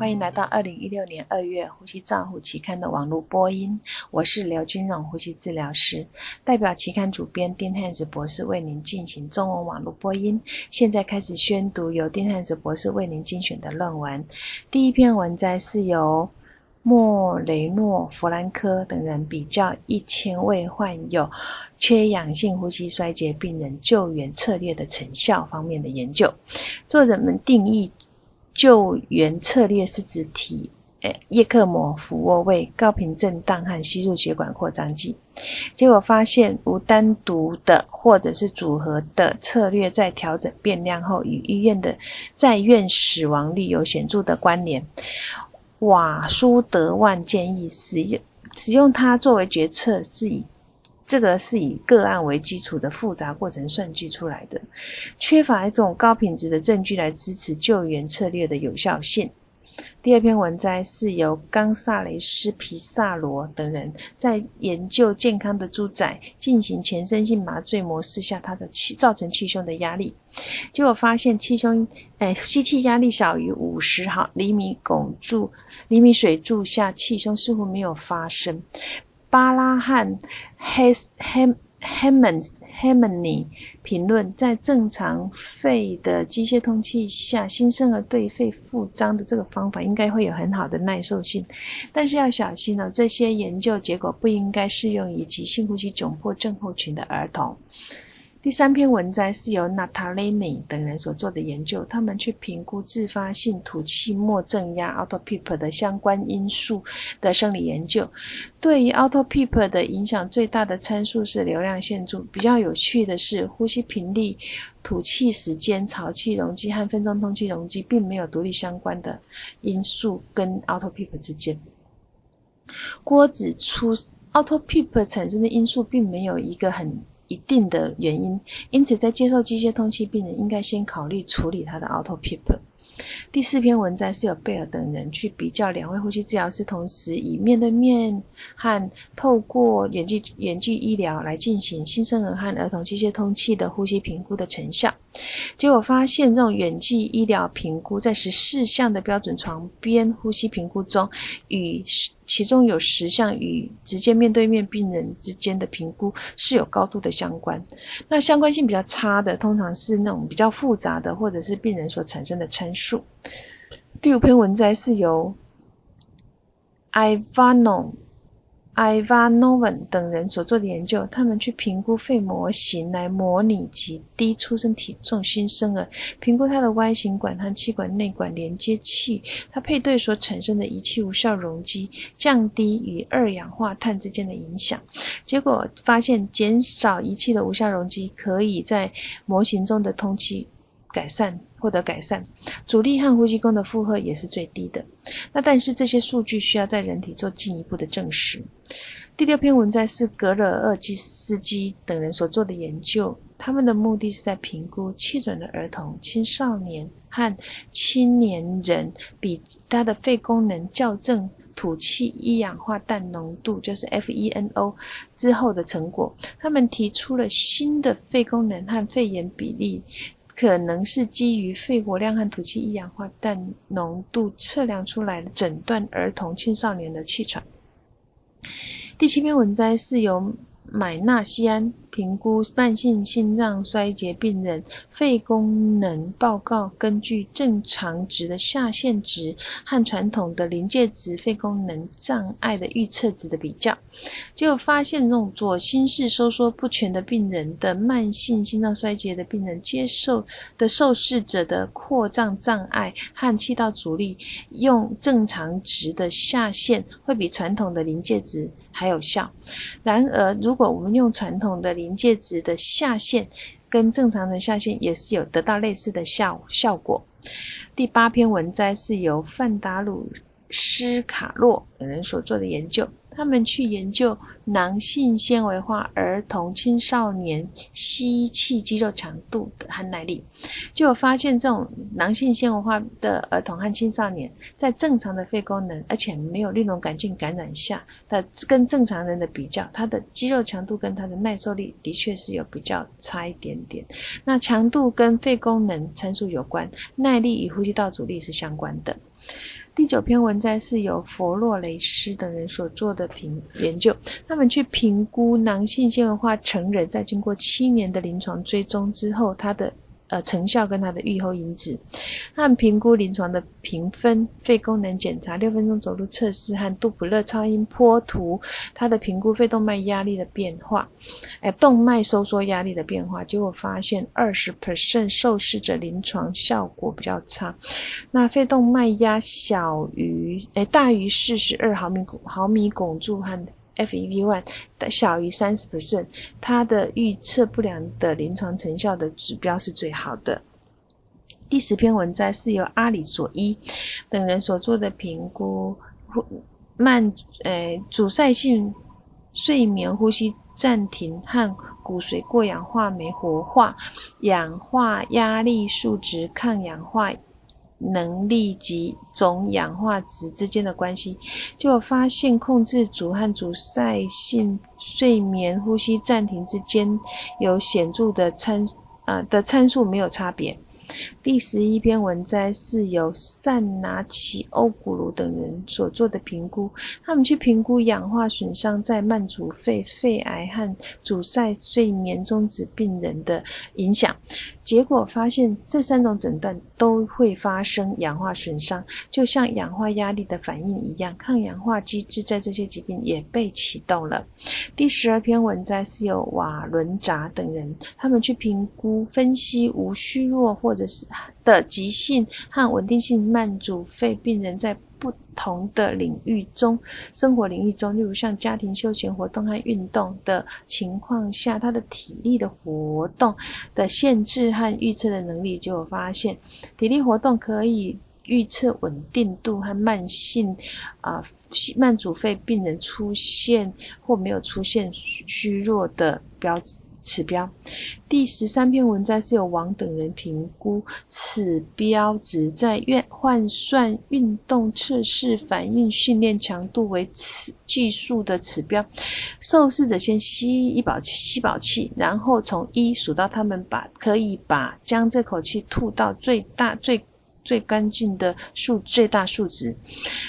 欢迎来到二零一六年二月呼吸照护期刊的网络播音，我是刘君荣呼吸治疗师，代表期刊主编丁汉子博士为您进行中文网络播音。现在开始宣读由丁汉子博士为您精选的论文。第一篇文摘是由莫雷诺、弗兰科等人比较一千位患有缺氧性呼吸衰竭病人救援策略的成效方面的研究。作者们定义。救援策略是指体诶叶克膜、俯卧位、高频震荡和吸入血管扩张剂。结果发现无单独的或者是组合的策略在调整变量后，与医院的在院死亡率有显著的关联。瓦苏德万建议使用使用它作为决策是以。这个是以个案为基础的复杂过程算计出来的，缺乏一种高品质的证据来支持救援策略的有效性。第二篇文摘是由冈萨雷斯皮萨罗等人在研究健康的猪仔进行全身性麻醉模式下，它的气造成气胸的压力，结果发现气胸，哎，吸气压力小于五十毫厘米汞柱厘米水柱下，气胸似乎没有发生。巴拉汉 （Hem Hemmon Hemmony） 评论：在正常肺的机械通气下，新生儿对肺复张的这个方法应该会有很好的耐受性，但是要小心哦，这些研究结果不应该适用于急性呼吸窘迫症候群的儿童。第三篇文摘是由 Natalini 等人所做的研究，他们去评估自发性吐气末正压 （autopip） 的相关因素的生理研究。对于 autopip 的影响最大的参数是流量限度。比较有趣的是，呼吸频率、吐气时间、潮气容积和分钟通气容积并没有独立相关的因素跟 autopip 之间。郭指出，autopip 产生的因素并没有一个很。一定的原因，因此在接受机械通气病人应该先考虑处理他的 autopip。第四篇文摘是由贝尔等人去比较两位呼吸治疗师同时以面对面和透过远距远距医疗来进行新生儿和儿童机械通气的呼吸评估的成效。结果发现，这种远距医疗评估在十四项的标准床边呼吸评估中，与其中有十项与直接面对面病人之间的评估是有高度的相关。那相关性比较差的，通常是那种比较复杂的，或者是病人所产生的参数。第五篇文摘是由 Ivanov。Ivanovan 等人所做的研究，他们去评估肺模型来模拟其低出生体重新生儿，评估它的 Y 型管和气管内管连接器，它配对所产生的仪器无效容积，降低与二氧化碳之间的影响。结果发现，减少仪器的无效容积，可以在模型中的通气改善。获得改善，阻力和呼吸功的负荷也是最低的。那但是这些数据需要在人体做进一步的证实。第六篇文摘是格尔厄基斯基等人所做的研究，他们的目的是在评估气准的儿童、青少年和青年人比他的肺功能校正吐气一氧化氮浓度，就是 FeNO 之后的成果。他们提出了新的肺功能和肺炎比例。可能是基于肺活量和吐气一氧化氮浓度测量出来的诊断儿童青少年的气喘。第七篇文摘是由。买纳西安评估慢性心脏衰竭病人肺功能报告，根据正常值的下限值和传统的临界值肺功能障碍的预测值的比较，就发现，这种左心室收缩不全的病人的慢性心脏衰竭的病人接受的受试者的扩张障碍和气道阻力用正常值的下限会比传统的临界值还有效。然而，如果我们用传统的临界值的下限跟正常的下限，也是有得到类似的效效果。第八篇文摘是由范达鲁斯卡洛等人所做的研究。他们去研究囊性纤维化儿童、青少年吸气肌肉强度的含耐力，就有发现，这种囊性纤维化的儿童和青少年，在正常的肺功能，而且没有利溶杆菌感染下的跟正常人的比较，它的肌肉强度跟它的耐受力的确是有比较差一点点。那强度跟肺功能参数有关，耐力与呼吸道阻力是相关的。第九篇文摘是由佛洛雷斯等人所做的评研究，他们去评估囊性纤维化成人在经过七年的临床追踪之后，他的。呃，成效跟它的预后因子，和评估临床的评分、肺功能检查、六分钟走路测试和杜普勒超音波图，它的评估肺动脉压力的变化，哎，动脉收缩压力的变化，结果发现二十 percent 受试者临床效果比较差，那肺动脉压小于，哎，大于四十二毫米毫米汞柱和。FEV1 小于三十 percent，它的预测不良的临床成效的指标是最好的。第十篇文摘是由阿里索伊等人所做的评估慢呃阻塞性睡眠呼吸暂停和骨髓过氧化酶活化氧化压力数值抗氧化。能力及总氧化值之间的关系，就发现控制组和阻塞性睡眠呼吸暂停之间有显著的参啊的参数没有差别。第十一篇文摘是由善拿奇欧古鲁等人所做的评估，他们去评估氧化损伤在慢阻肺、肺癌和阻塞睡眠中止病人的影响。结果发现，这三种诊断都会发生氧化损伤，就像氧化压力的反应一样，抗氧化机制在这些疾病也被启动了。第十二篇文摘是由瓦伦扎等人，他们去评估分析无虚弱或者是的急性和稳定性慢阻肺病人在。不同的领域中，生活领域中，例如像家庭休闲活动和运动的情况下，他的体力的活动的限制和预测的能力，就有发现，体力活动可以预测稳定度和慢性啊慢阻肺病人出现或没有出现虚弱的标志指标第十三篇文章是由王等人评估此标值在运换算运动测试反应训练强度为此计数的指标。受试者先吸一饱吸饱气，然后从一数到他们把可以把将这口气吐到最大最。最干净的数最大数值，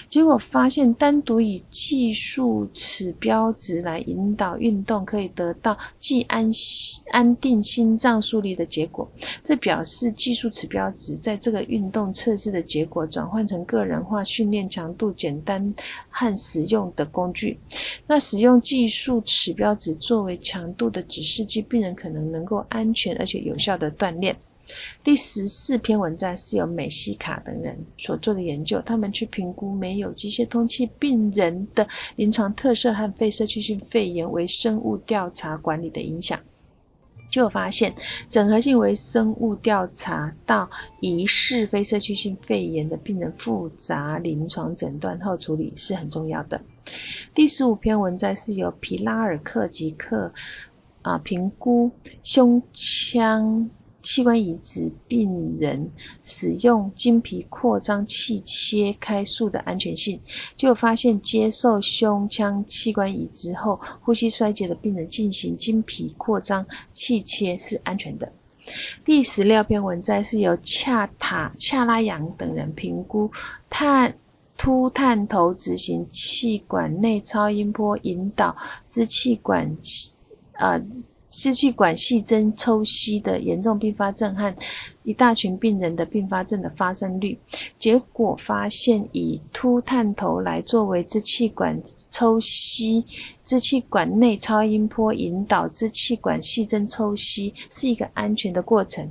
结果发现单独以计数指标值来引导运动，可以得到既安安定心脏速率的结果。这表示计数指标值在这个运动测试的结果转换成个人化训练强度简单和实用的工具。那使用计数指标值作为强度的指示剂，病人可能能够安全而且有效的锻炼。第十四篇文章是由美西卡等人所做的研究，他们去评估没有机械通气病人的临床特色和肺社区性肺炎微生物调查管理的影响，就发现整合性微生物调查到疑似非社区性肺炎的病人复杂临床诊断后处理是很重要的。第十五篇文章是由皮拉尔克吉克啊评估胸腔。器官移植病人使用经皮扩张器切开术的安全性，就发现接受胸腔器官移植后呼吸衰竭的病人进行经皮扩张器切是安全的。第十六篇文摘是由恰塔恰拉扬等人评估碳凸探头执行气管内超音波引导支气管呃。支气管细针抽吸的严重并发症和一大群病人的并发症的发生率，结果发现以凸探头来作为支气管抽吸。支气管内超音波引导支气管细针抽吸是一个安全的过程。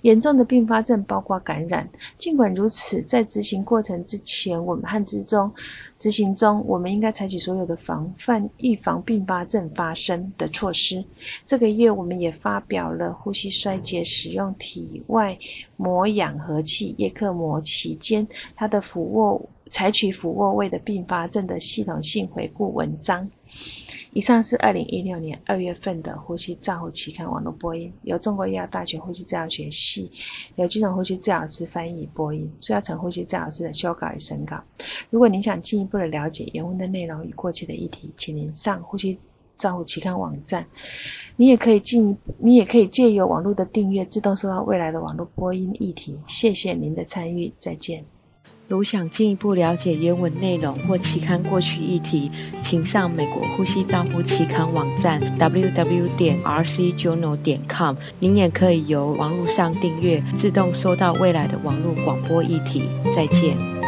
严重的并发症包括感染。尽管如此，在执行过程之前，我们和之中执行中，我们应该采取所有的防范、预防并发症发生的措施。这个月，我们也发表了呼吸衰竭使用体外膜氧合器叶克膜期间，它的俯卧采取俯卧位的并发症的系统性回顾文章。以上是二零一六年二月份的呼吸照护期刊网络播音，由中国医药大学呼吸治疗学系刘金荣呼吸治疗师翻译播音，朱耀成呼吸治疗师的修稿与审稿。如果您想进一步的了解原文的内容与过去的议题，请您上呼吸照护期刊网站。你也可以进，你也可以借由网络的订阅，自动收到未来的网络播音议题。谢谢您的参与，再见。如想进一步了解原文内容或期刊过去议题，请上美国呼吸照护期刊网站 www 点 rcjournal 点 com。您也可以由网络上订阅，自动收到未来的网络广播议题。再见。